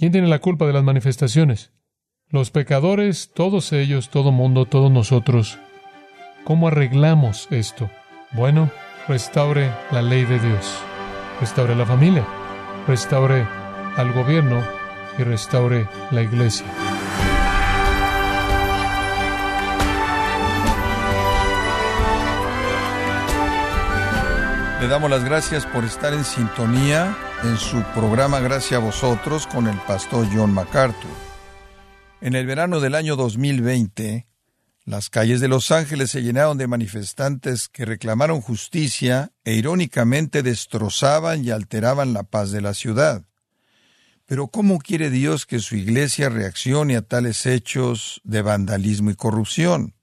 ¿Quién tiene la culpa de las manifestaciones? Los pecadores, todos ellos, todo mundo, todos nosotros. ¿Cómo arreglamos esto? Bueno, restaure la ley de Dios, restaure la familia, restaure al gobierno y restaure la iglesia. Le damos las gracias por estar en sintonía en su programa Gracias a vosotros con el pastor John MacArthur. En el verano del año 2020, las calles de Los Ángeles se llenaron de manifestantes que reclamaron justicia e irónicamente destrozaban y alteraban la paz de la ciudad. Pero ¿cómo quiere Dios que su iglesia reaccione a tales hechos de vandalismo y corrupción?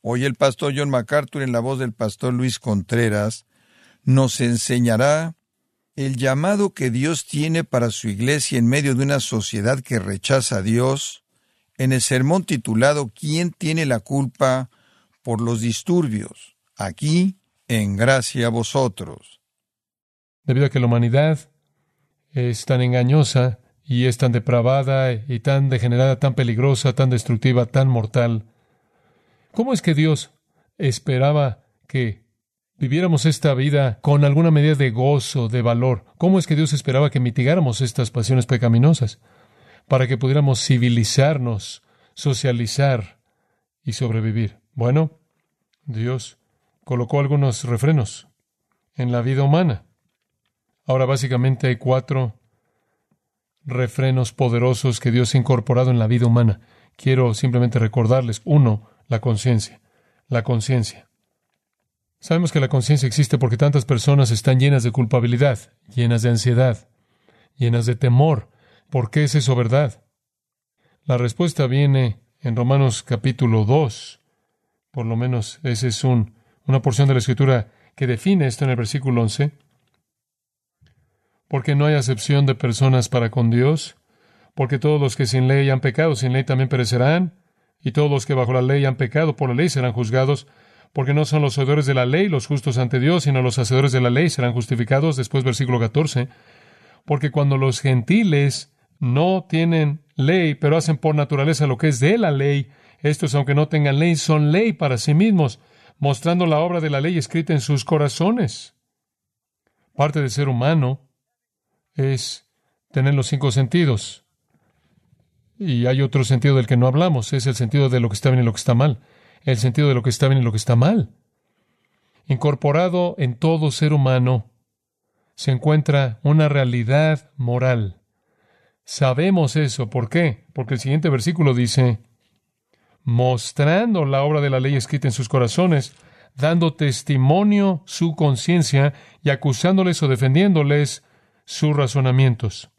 Hoy el pastor John MacArthur en la voz del pastor Luis Contreras nos enseñará el llamado que Dios tiene para su iglesia en medio de una sociedad que rechaza a Dios, en el sermón titulado ¿Quién tiene la culpa por los disturbios? Aquí, en gracia a vosotros. Debido a que la humanidad es tan engañosa y es tan depravada y tan degenerada, tan peligrosa, tan destructiva, tan mortal, ¿cómo es que Dios esperaba que viviéramos esta vida con alguna medida de gozo, de valor. ¿Cómo es que Dios esperaba que mitigáramos estas pasiones pecaminosas? Para que pudiéramos civilizarnos, socializar y sobrevivir. Bueno, Dios colocó algunos refrenos en la vida humana. Ahora básicamente hay cuatro refrenos poderosos que Dios ha incorporado en la vida humana. Quiero simplemente recordarles. Uno, la conciencia. La conciencia. Sabemos que la conciencia existe porque tantas personas están llenas de culpabilidad, llenas de ansiedad, llenas de temor. ¿Por qué es eso verdad? La respuesta viene en Romanos capítulo 2. Por lo menos esa es un, una porción de la escritura que define esto en el versículo 11. Porque no hay acepción de personas para con Dios, porque todos los que sin ley han pecado, sin ley también perecerán, y todos los que bajo la ley han pecado, por la ley serán juzgados porque no son los oidores de la ley los justos ante Dios, sino los hacedores de la ley serán justificados. Después versículo 14, porque cuando los gentiles no tienen ley, pero hacen por naturaleza lo que es de la ley, estos, aunque no tengan ley, son ley para sí mismos, mostrando la obra de la ley escrita en sus corazones. Parte del ser humano es tener los cinco sentidos. Y hay otro sentido del que no hablamos, es el sentido de lo que está bien y lo que está mal el sentido de lo que está bien y lo que está mal. Incorporado en todo ser humano se encuentra una realidad moral. Sabemos eso. ¿Por qué? Porque el siguiente versículo dice, mostrando la obra de la ley escrita en sus corazones, dando testimonio su conciencia y acusándoles o defendiéndoles sus razonamientos.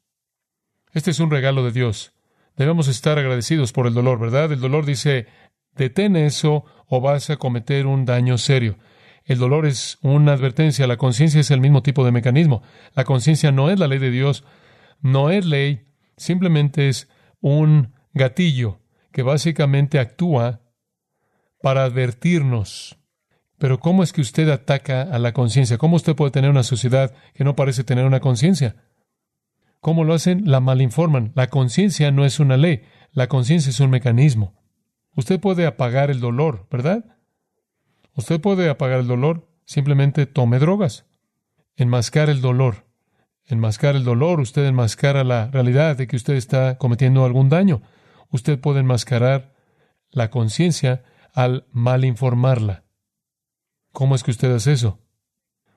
Este es un regalo de Dios. Debemos estar agradecidos por el dolor, ¿verdad? El dolor dice, Detén eso o vas a cometer un daño serio. El dolor es una advertencia, la conciencia es el mismo tipo de mecanismo. La conciencia no es la ley de Dios, no es ley, simplemente es un gatillo que básicamente actúa para advertirnos. Pero ¿cómo es que usted ataca a la conciencia? ¿Cómo usted puede tener una sociedad que no parece tener una conciencia? ¿Cómo lo hacen? La malinforman. La conciencia no es una ley, la conciencia es un mecanismo. Usted puede apagar el dolor, ¿verdad? Usted puede apagar el dolor, simplemente tome drogas. Enmascar el dolor. Enmascar el dolor, usted enmascara la realidad de que usted está cometiendo algún daño. Usted puede enmascarar la conciencia al mal informarla. ¿Cómo es que usted hace eso?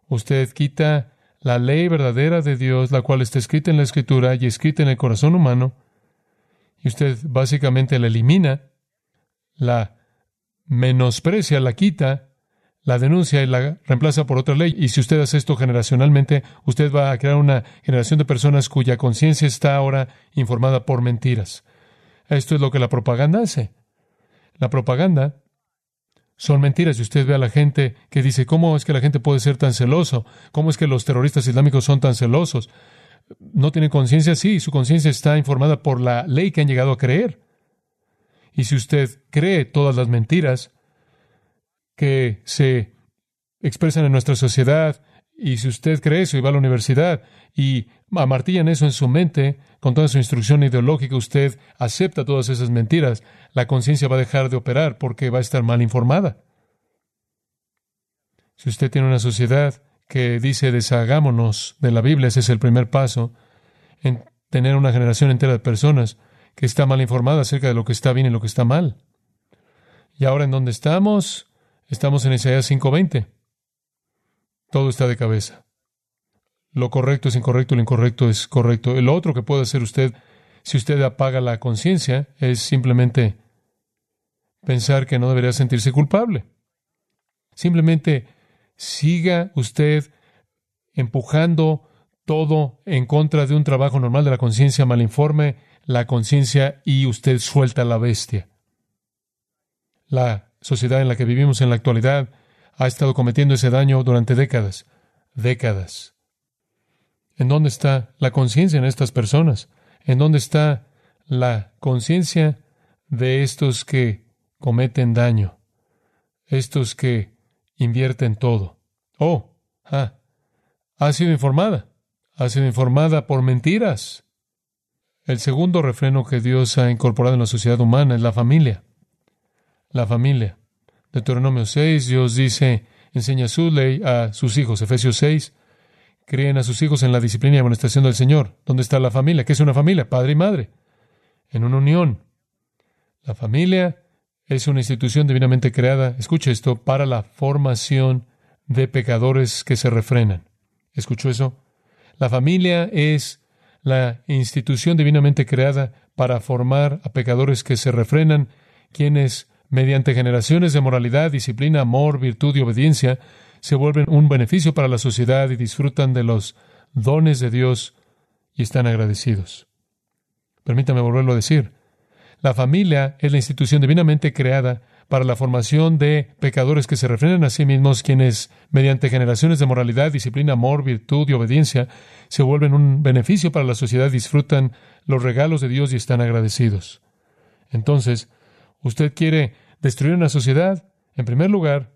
Usted quita la ley verdadera de Dios, la cual está escrita en la Escritura y escrita en el corazón humano, y usted básicamente la elimina la menosprecia, la quita, la denuncia y la reemplaza por otra ley. Y si usted hace esto generacionalmente, usted va a crear una generación de personas cuya conciencia está ahora informada por mentiras. Esto es lo que la propaganda hace. La propaganda son mentiras. Y usted ve a la gente que dice, ¿cómo es que la gente puede ser tan celoso? ¿Cómo es que los terroristas islámicos son tan celosos? ¿No tienen conciencia? Sí, su conciencia está informada por la ley que han llegado a creer. Y si usted cree todas las mentiras que se expresan en nuestra sociedad Y si usted cree eso y va a la universidad y amartillan eso en su mente, con toda su instrucción ideológica, usted acepta todas esas mentiras, la conciencia va a dejar de operar porque va a estar mal informada. Si usted tiene una sociedad que dice deshagámonos de la Biblia, ese es el primer paso en tener una generación entera de personas que está mal informada acerca de lo que está bien y lo que está mal. Y ahora en dónde estamos? Estamos en Isaías 5:20. Todo está de cabeza. Lo correcto es incorrecto, lo incorrecto es correcto. El otro que puede hacer usted, si usted apaga la conciencia, es simplemente pensar que no debería sentirse culpable. Simplemente siga usted empujando todo en contra de un trabajo normal de la conciencia, malinforme la conciencia y usted suelta la bestia. La sociedad en la que vivimos en la actualidad ha estado cometiendo ese daño durante décadas, décadas. ¿En dónde está la conciencia en estas personas? ¿En dónde está la conciencia de estos que cometen daño? Estos que invierten todo. Oh, ah, ha sido informada. Ha sido informada por mentiras. El segundo refreno que Dios ha incorporado en la sociedad humana es la familia. La familia. Deuteronomio 6, Dios dice, enseña su ley a sus hijos. Efesios 6, creen a sus hijos en la disciplina y amonestación del Señor. ¿Dónde está la familia? ¿Qué es una familia? Padre y madre. En una unión. La familia es una institución divinamente creada, escuche esto, para la formación de pecadores que se refrenan. ¿Escuchó eso? La familia es la institución divinamente creada para formar a pecadores que se refrenan, quienes, mediante generaciones de moralidad, disciplina, amor, virtud y obediencia, se vuelven un beneficio para la sociedad y disfrutan de los dones de Dios y están agradecidos. Permítame volverlo a decir. La familia es la institución divinamente creada para la formación de pecadores que se refrenan a sí mismos, quienes, mediante generaciones de moralidad, disciplina, amor, virtud y obediencia, se vuelven un beneficio para la sociedad, disfrutan los regalos de Dios y están agradecidos. Entonces, usted quiere destruir una sociedad, en primer lugar,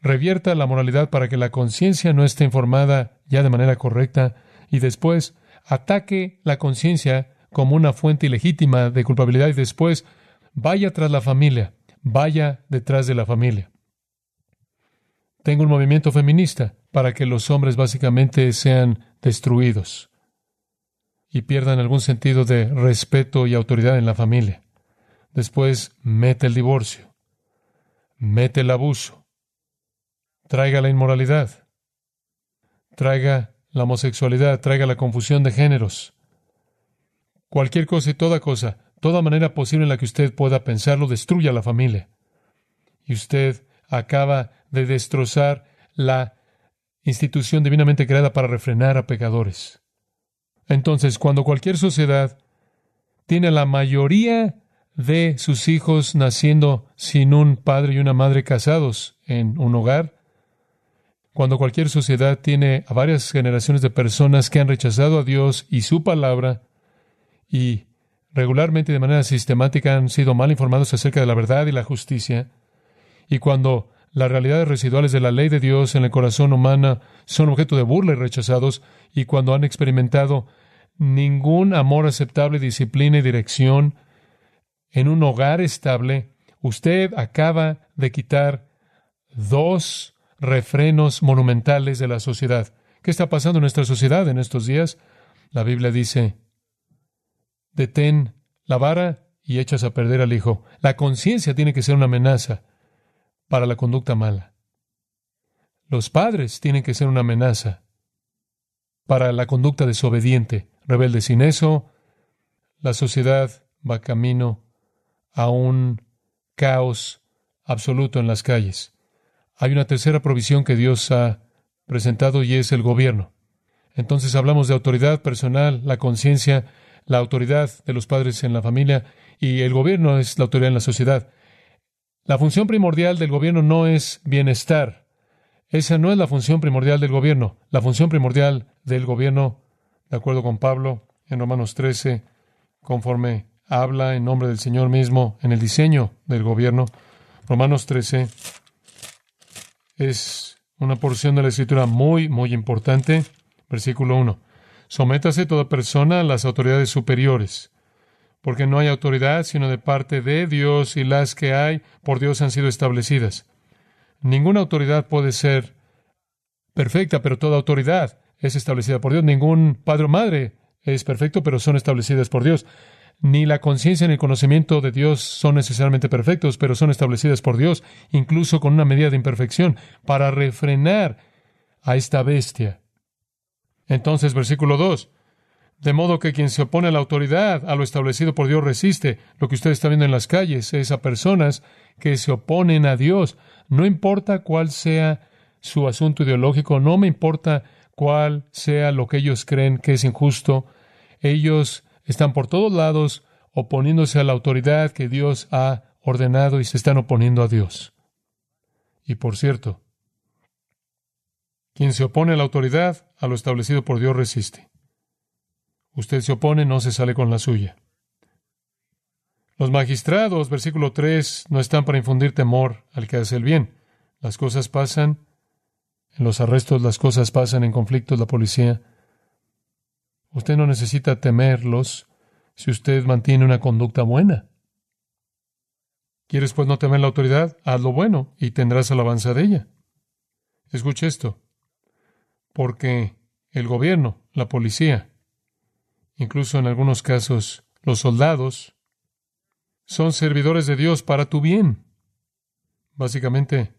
revierta la moralidad para que la conciencia no esté informada ya de manera correcta y después ataque la conciencia como una fuente ilegítima de culpabilidad y después vaya tras la familia, vaya detrás de la familia. Tengo un movimiento feminista para que los hombres básicamente sean destruidos y pierdan algún sentido de respeto y autoridad en la familia. Después mete el divorcio, mete el abuso, traiga la inmoralidad, traiga la homosexualidad, traiga la confusión de géneros, Cualquier cosa y toda cosa, toda manera posible en la que usted pueda pensarlo, destruya la familia. Y usted acaba de destrozar la institución divinamente creada para refrenar a pecadores. Entonces, cuando cualquier sociedad tiene la mayoría de sus hijos naciendo sin un padre y una madre casados en un hogar, cuando cualquier sociedad tiene a varias generaciones de personas que han rechazado a Dios y su palabra, y regularmente de manera sistemática han sido mal informados acerca de la verdad y la justicia, y cuando las realidades residuales de la ley de Dios en el corazón humano son objeto de burla y rechazados, y cuando han experimentado ningún amor aceptable, disciplina y dirección en un hogar estable, usted acaba de quitar dos refrenos monumentales de la sociedad. ¿Qué está pasando en nuestra sociedad en estos días? La Biblia dice, detén la vara y echas a perder al hijo. La conciencia tiene que ser una amenaza para la conducta mala. Los padres tienen que ser una amenaza para la conducta desobediente, rebelde. Sin eso, la sociedad va camino a un caos absoluto en las calles. Hay una tercera provisión que Dios ha presentado y es el gobierno. Entonces hablamos de autoridad personal, la conciencia la autoridad de los padres en la familia y el gobierno es la autoridad en la sociedad. La función primordial del gobierno no es bienestar. Esa no es la función primordial del gobierno. La función primordial del gobierno, de acuerdo con Pablo en Romanos 13, conforme habla en nombre del Señor mismo en el diseño del gobierno, Romanos 13 es una porción de la escritura muy, muy importante. Versículo 1. Sométase toda persona a las autoridades superiores, porque no hay autoridad sino de parte de Dios y las que hay por Dios han sido establecidas. Ninguna autoridad puede ser perfecta, pero toda autoridad es establecida por Dios. Ningún padre o madre es perfecto, pero son establecidas por Dios. Ni la conciencia ni el conocimiento de Dios son necesariamente perfectos, pero son establecidas por Dios, incluso con una medida de imperfección, para refrenar a esta bestia. Entonces, versículo 2. De modo que quien se opone a la autoridad, a lo establecido por Dios, resiste. Lo que usted está viendo en las calles es a personas que se oponen a Dios. No importa cuál sea su asunto ideológico, no me importa cuál sea lo que ellos creen que es injusto. Ellos están por todos lados oponiéndose a la autoridad que Dios ha ordenado y se están oponiendo a Dios. Y por cierto, quien se opone a la autoridad, a lo establecido por Dios resiste. Usted se opone, no se sale con la suya. Los magistrados, versículo 3, no están para infundir temor al que hace el bien. Las cosas pasan, en los arrestos las cosas pasan, en conflictos la policía. Usted no necesita temerlos si usted mantiene una conducta buena. ¿Quieres pues no temer la autoridad? Haz lo bueno y tendrás alabanza de ella. Escuche esto. Porque el gobierno, la policía, incluso en algunos casos los soldados, son servidores de Dios para tu bien. Básicamente,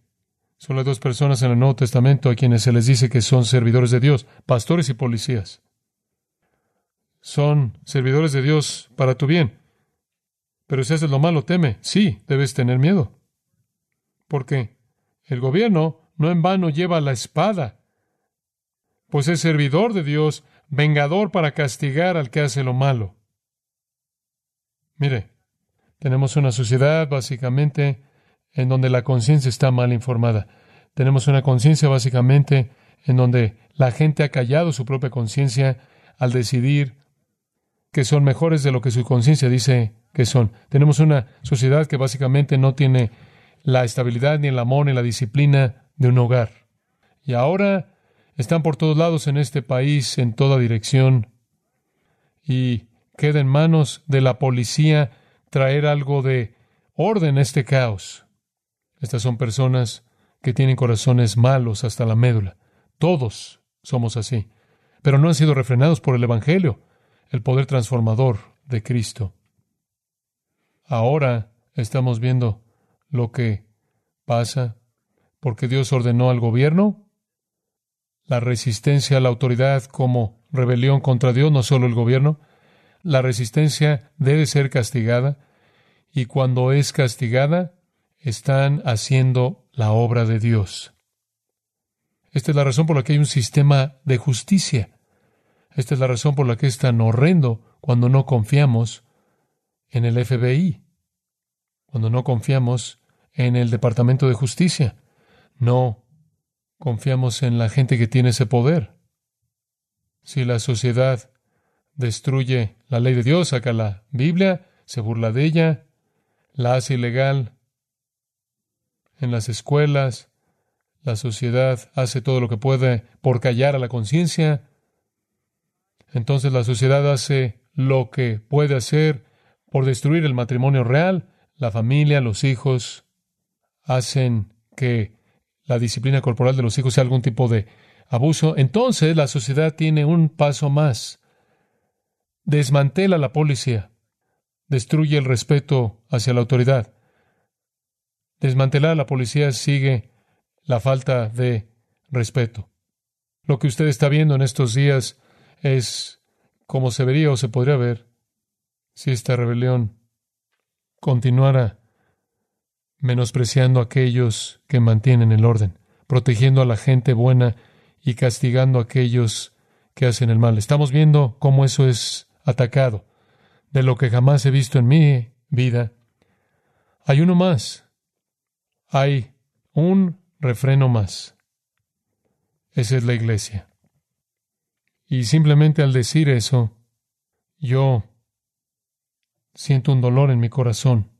son las dos personas en el Nuevo Testamento a quienes se les dice que son servidores de Dios, pastores y policías. Son servidores de Dios para tu bien. Pero si haces lo malo, teme. Sí, debes tener miedo. Porque el gobierno no en vano lleva la espada, pues es servidor de Dios, vengador para castigar al que hace lo malo. Mire, tenemos una sociedad básicamente en donde la conciencia está mal informada. Tenemos una conciencia básicamente en donde la gente ha callado su propia conciencia al decidir que son mejores de lo que su conciencia dice que son. Tenemos una sociedad que básicamente no tiene la estabilidad, ni el amor, ni la disciplina de un hogar. Y ahora están por todos lados en este país, en toda dirección, y queda en manos de la policía traer algo de orden a este caos. Estas son personas que tienen corazones malos hasta la médula. Todos somos así, pero no han sido refrenados por el Evangelio, el poder transformador de Cristo. Ahora estamos viendo lo que pasa porque Dios ordenó al gobierno la resistencia a la autoridad como rebelión contra Dios, no solo el gobierno. La resistencia debe ser castigada y cuando es castigada, están haciendo la obra de Dios. Esta es la razón por la que hay un sistema de justicia. Esta es la razón por la que es tan horrendo cuando no confiamos en el FBI, cuando no confiamos en el Departamento de Justicia, no confiamos en la gente que tiene ese poder. Si la sociedad destruye la ley de Dios, saca la Biblia, se burla de ella, la hace ilegal, en las escuelas, la sociedad hace todo lo que puede por callar a la conciencia, entonces la sociedad hace lo que puede hacer por destruir el matrimonio real, la familia, los hijos, hacen que la disciplina corporal de los hijos sea algún tipo de abuso. Entonces la sociedad tiene un paso más. Desmantela la policía, destruye el respeto hacia la autoridad, Desmantelar la policía sigue la falta de respeto. Lo que usted está viendo en estos días es como se vería o se podría ver si esta rebelión continuara menospreciando a aquellos que mantienen el orden, protegiendo a la gente buena y castigando a aquellos que hacen el mal. Estamos viendo cómo eso es atacado. De lo que jamás he visto en mi vida, hay uno más hay un refreno más. Esa es la iglesia. Y simplemente al decir eso, yo siento un dolor en mi corazón.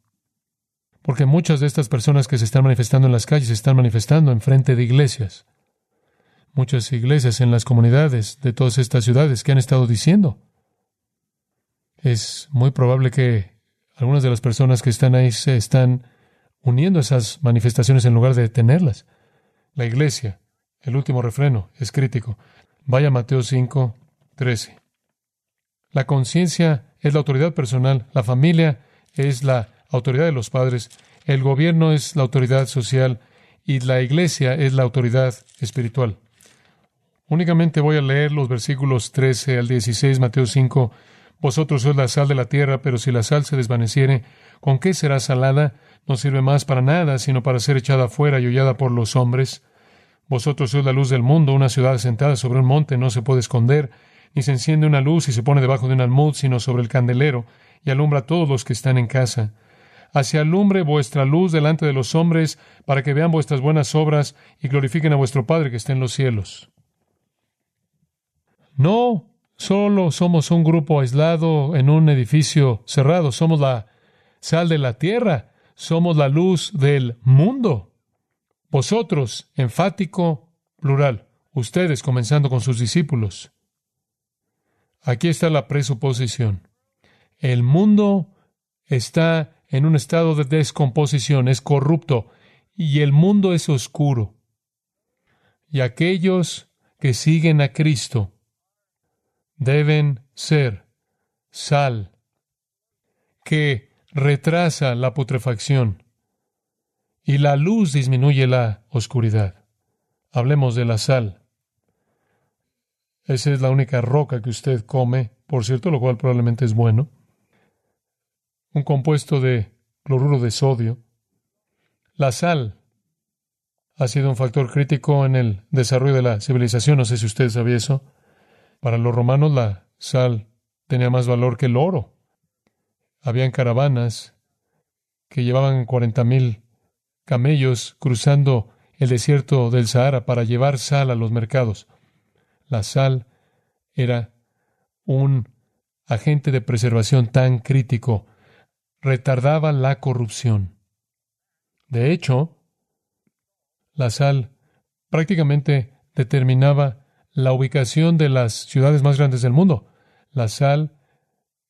Porque muchas de estas personas que se están manifestando en las calles se están manifestando en frente de iglesias. muchas iglesias en las comunidades de todas estas ciudades que han estado diciendo. Es muy probable que algunas de las personas que están ahí se están uniendo a esas manifestaciones en lugar de detenerlas. La iglesia, el último refreno, es crítico. Vaya Mateo 5, 13. La conciencia es la autoridad personal, la familia es la autoridad de los padres, el gobierno es la autoridad social y la iglesia es la autoridad espiritual. Únicamente voy a leer los versículos 13 al 16, Mateo 5. Vosotros sois la sal de la tierra, pero si la sal se desvaneciere, ¿con qué será salada? No sirve más para nada, sino para ser echada fuera y hollada por los hombres. Vosotros sois la luz del mundo, una ciudad sentada sobre un monte no se puede esconder, ni se enciende una luz y se pone debajo de un almud, sino sobre el candelero, y alumbra a todos los que están en casa. Así alumbre vuestra luz delante de los hombres, para que vean vuestras buenas obras y glorifiquen a vuestro Padre que está en los cielos. No solo somos un grupo aislado en un edificio cerrado, somos la sal de la tierra, somos la luz del mundo. Vosotros, enfático, plural, ustedes comenzando con sus discípulos. Aquí está la presuposición. El mundo está en un estado de descomposición, es corrupto, y el mundo es oscuro. Y aquellos que siguen a Cristo deben ser sal que retrasa la putrefacción y la luz disminuye la oscuridad. Hablemos de la sal. Esa es la única roca que usted come, por cierto, lo cual probablemente es bueno. Un compuesto de cloruro de sodio. La sal ha sido un factor crítico en el desarrollo de la civilización. No sé si usted sabía eso. Para los romanos la sal tenía más valor que el oro. Habían caravanas que llevaban cuarenta mil camellos cruzando el desierto del Sahara para llevar sal a los mercados. La sal era un agente de preservación tan crítico, retardaba la corrupción. De hecho, la sal prácticamente determinaba la ubicación de las ciudades más grandes del mundo. La sal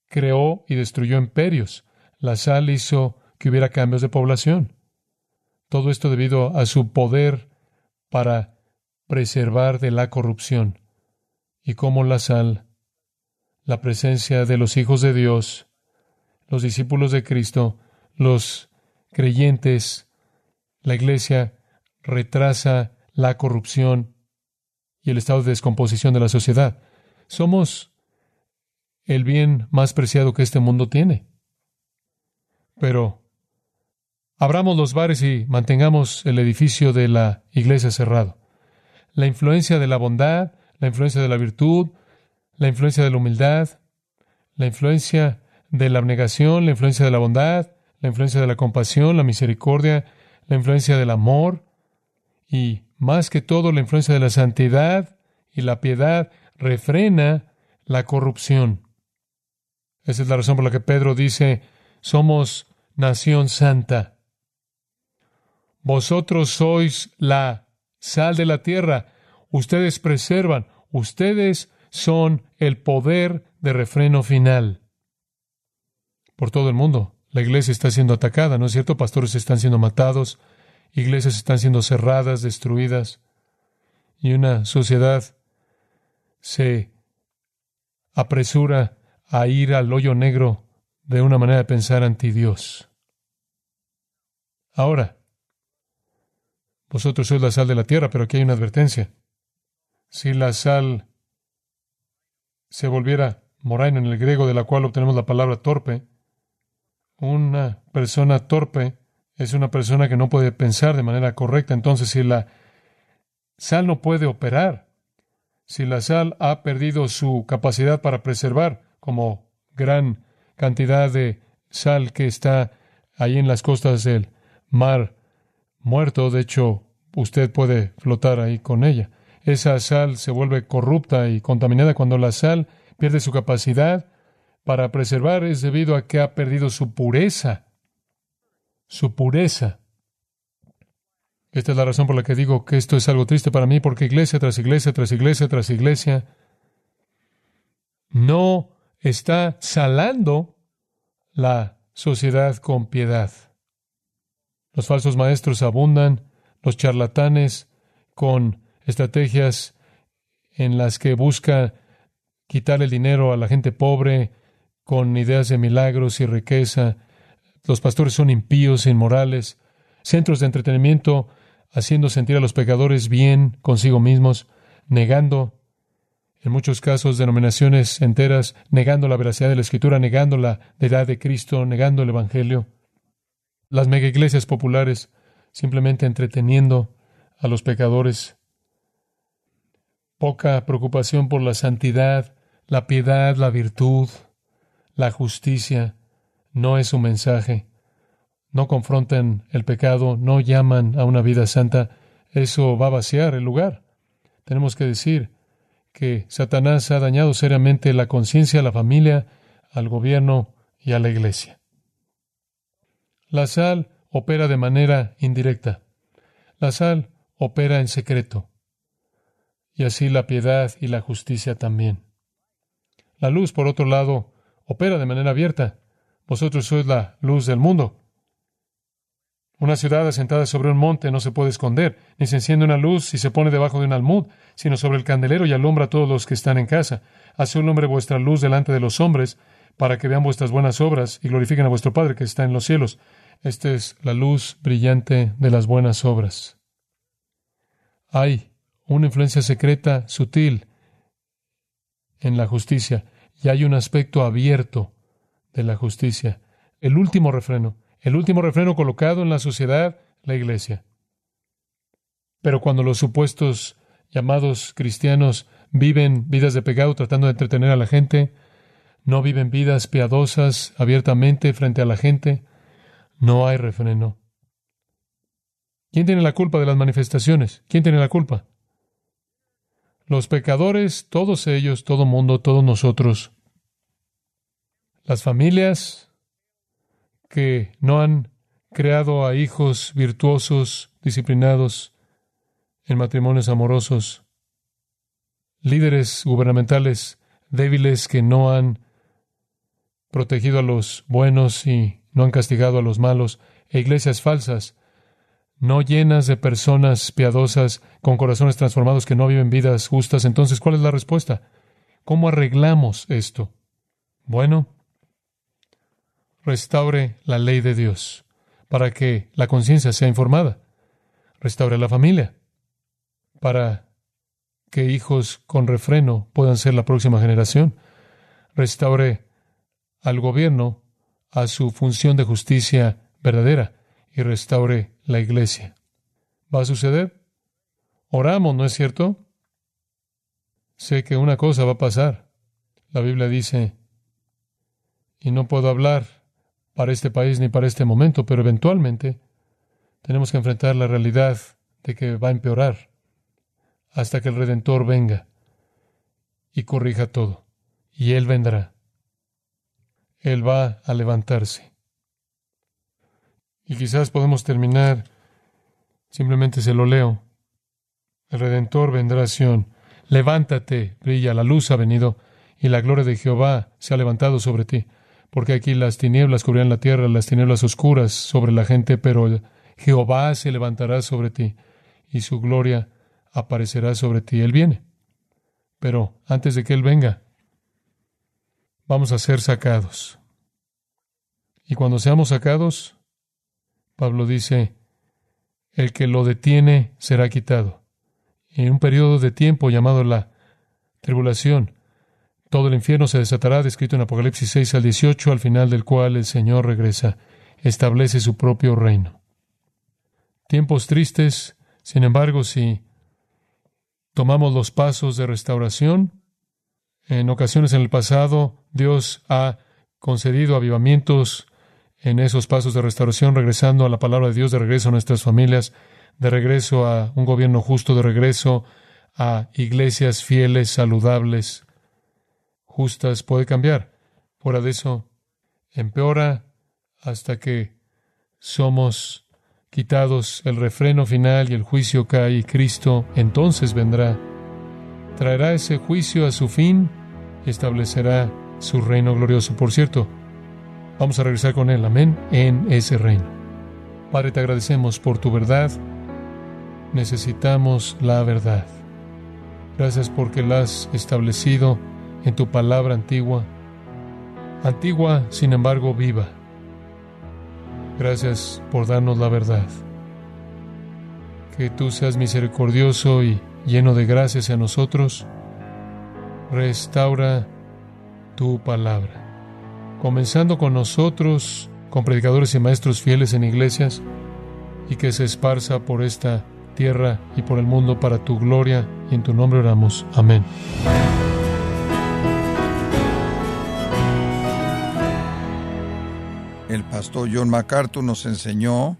creó y destruyó imperios. La sal hizo que hubiera cambios de población. Todo esto debido a su poder para preservar de la corrupción. Y como la sal, la presencia de los hijos de Dios, los discípulos de Cristo, los creyentes, la iglesia retrasa la corrupción y el estado de descomposición de la sociedad. Somos el bien más preciado que este mundo tiene. Pero abramos los bares y mantengamos el edificio de la iglesia cerrado. La influencia de la bondad, la influencia de la virtud, la influencia de la humildad, la influencia de la abnegación, la influencia de la bondad, la influencia de la compasión, la misericordia, la influencia del amor y más que todo la influencia de la santidad y la piedad refrena la corrupción. Esa es la razón por la que Pedro dice, somos nación santa. Vosotros sois la sal de la tierra, ustedes preservan, ustedes son el poder de refreno final. Por todo el mundo, la iglesia está siendo atacada, ¿no es cierto? Pastores están siendo matados, iglesias están siendo cerradas, destruidas, y una sociedad se apresura a ir al hoyo negro de una manera de pensar anti Dios. Ahora, vosotros sois la sal de la tierra, pero aquí hay una advertencia. Si la sal se volviera moraina en el griego, de la cual obtenemos la palabra torpe, una persona torpe es una persona que no puede pensar de manera correcta. Entonces, si la sal no puede operar, si la sal ha perdido su capacidad para preservar, como gran cantidad de sal que está ahí en las costas del mar muerto, de hecho, usted puede flotar ahí con ella. Esa sal se vuelve corrupta y contaminada cuando la sal pierde su capacidad para preservar es debido a que ha perdido su pureza su pureza. Esta es la razón por la que digo que esto es algo triste para mí, porque iglesia tras iglesia, tras iglesia, tras iglesia, no está salando la sociedad con piedad. Los falsos maestros abundan, los charlatanes con estrategias en las que busca quitar el dinero a la gente pobre con ideas de milagros y riqueza. Los pastores son impíos inmorales, centros de entretenimiento haciendo sentir a los pecadores bien consigo mismos, negando, en muchos casos, denominaciones enteras, negando la veracidad de la Escritura, negando la deidad de Cristo, negando el Evangelio. Las mega iglesias populares simplemente entreteniendo a los pecadores. Poca preocupación por la santidad, la piedad, la virtud, la justicia. No es su mensaje no confrontan el pecado, no llaman a una vida santa, eso va a vaciar el lugar. Tenemos que decir que Satanás ha dañado seriamente la conciencia, la familia, al gobierno y a la iglesia. La sal opera de manera indirecta. La sal opera en secreto. Y así la piedad y la justicia también. La luz, por otro lado, opera de manera abierta. Vosotros sois la luz del mundo. Una ciudad asentada sobre un monte no se puede esconder, ni se enciende una luz si se pone debajo de un almud, sino sobre el candelero y alumbra a todos los que están en casa. Hace un hombre vuestra luz delante de los hombres, para que vean vuestras buenas obras y glorifiquen a vuestro Padre que está en los cielos. Esta es la luz brillante de las buenas obras. Hay una influencia secreta, sutil, en la justicia, y hay un aspecto abierto de la justicia. El último refreno el último refreno colocado en la sociedad, la iglesia. Pero cuando los supuestos llamados cristianos viven vidas de pecado tratando de entretener a la gente, no viven vidas piadosas abiertamente frente a la gente, no hay refreno. ¿Quién tiene la culpa de las manifestaciones? ¿Quién tiene la culpa? Los pecadores, todos ellos, todo mundo, todos nosotros. Las familias, que no han creado a hijos virtuosos, disciplinados, en matrimonios amorosos, líderes gubernamentales débiles que no han protegido a los buenos y no han castigado a los malos, e iglesias falsas, no llenas de personas piadosas con corazones transformados que no viven vidas justas. Entonces, ¿cuál es la respuesta? ¿Cómo arreglamos esto? Bueno, restaure la ley de Dios para que la conciencia sea informada. Restaure la familia para que hijos con refreno puedan ser la próxima generación. Restaure al gobierno a su función de justicia verdadera y restaure la iglesia. ¿Va a suceder? Oramos, ¿no es cierto? Sé que una cosa va a pasar. La Biblia dice, y no puedo hablar para este país ni para este momento, pero eventualmente tenemos que enfrentar la realidad de que va a empeorar hasta que el Redentor venga y corrija todo. Y Él vendrá. Él va a levantarse. Y quizás podemos terminar, simplemente se lo leo. El Redentor vendrá a Sion. Levántate, brilla, la luz ha venido, y la gloria de Jehová se ha levantado sobre ti porque aquí las tinieblas cubrirán la tierra, las tinieblas oscuras sobre la gente, pero Jehová se levantará sobre ti y su gloria aparecerá sobre ti. Él viene. Pero antes de que Él venga, vamos a ser sacados. Y cuando seamos sacados, Pablo dice, el que lo detiene será quitado. En un periodo de tiempo llamado la tribulación, todo el infierno se desatará, descrito en Apocalipsis 6 al 18, al final del cual el Señor regresa, establece su propio reino. Tiempos tristes, sin embargo, si tomamos los pasos de restauración, en ocasiones en el pasado Dios ha concedido avivamientos en esos pasos de restauración, regresando a la palabra de Dios, de regreso a nuestras familias, de regreso a un gobierno justo, de regreso a iglesias fieles, saludables, justas puede cambiar. Fuera de eso, empeora hasta que somos quitados el refreno final y el juicio cae y Cristo entonces vendrá. Traerá ese juicio a su fin y establecerá su reino glorioso. Por cierto, vamos a regresar con Él, amén, en ese reino. Padre, te agradecemos por tu verdad. Necesitamos la verdad. Gracias porque la has establecido en tu palabra antigua. Antigua, sin embargo, viva. Gracias por darnos la verdad. Que tú seas misericordioso y lleno de gracias a nosotros. Restaura tu palabra. Comenzando con nosotros, con predicadores y maestros fieles en iglesias, y que se esparza por esta tierra y por el mundo para tu gloria, y en tu nombre oramos. Amén. El pastor John MacArthur nos enseñó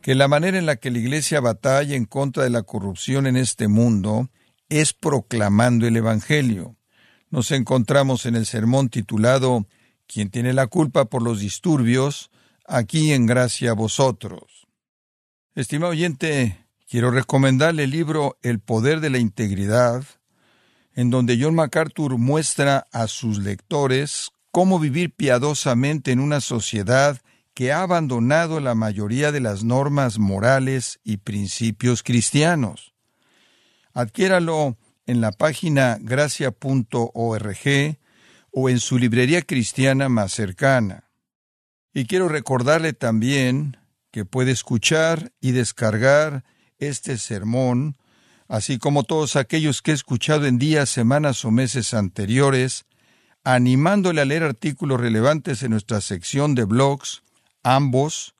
que la manera en la que la Iglesia batalla en contra de la corrupción en este mundo es proclamando el Evangelio. Nos encontramos en el sermón titulado ¿Quién tiene la culpa por los disturbios? aquí en gracia a vosotros. Estimado oyente, quiero recomendarle el libro El poder de la integridad, en donde John MacArthur muestra a sus lectores cómo vivir piadosamente en una sociedad que ha abandonado la mayoría de las normas morales y principios cristianos. Adquiéralo en la página gracia.org o en su librería cristiana más cercana. Y quiero recordarle también que puede escuchar y descargar este sermón, así como todos aquellos que he escuchado en días, semanas o meses anteriores, animándole a leer artículos relevantes en nuestra sección de blogs, ambos,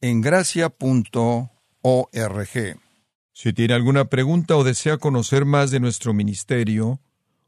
en gracia.org. Si tiene alguna pregunta o desea conocer más de nuestro ministerio,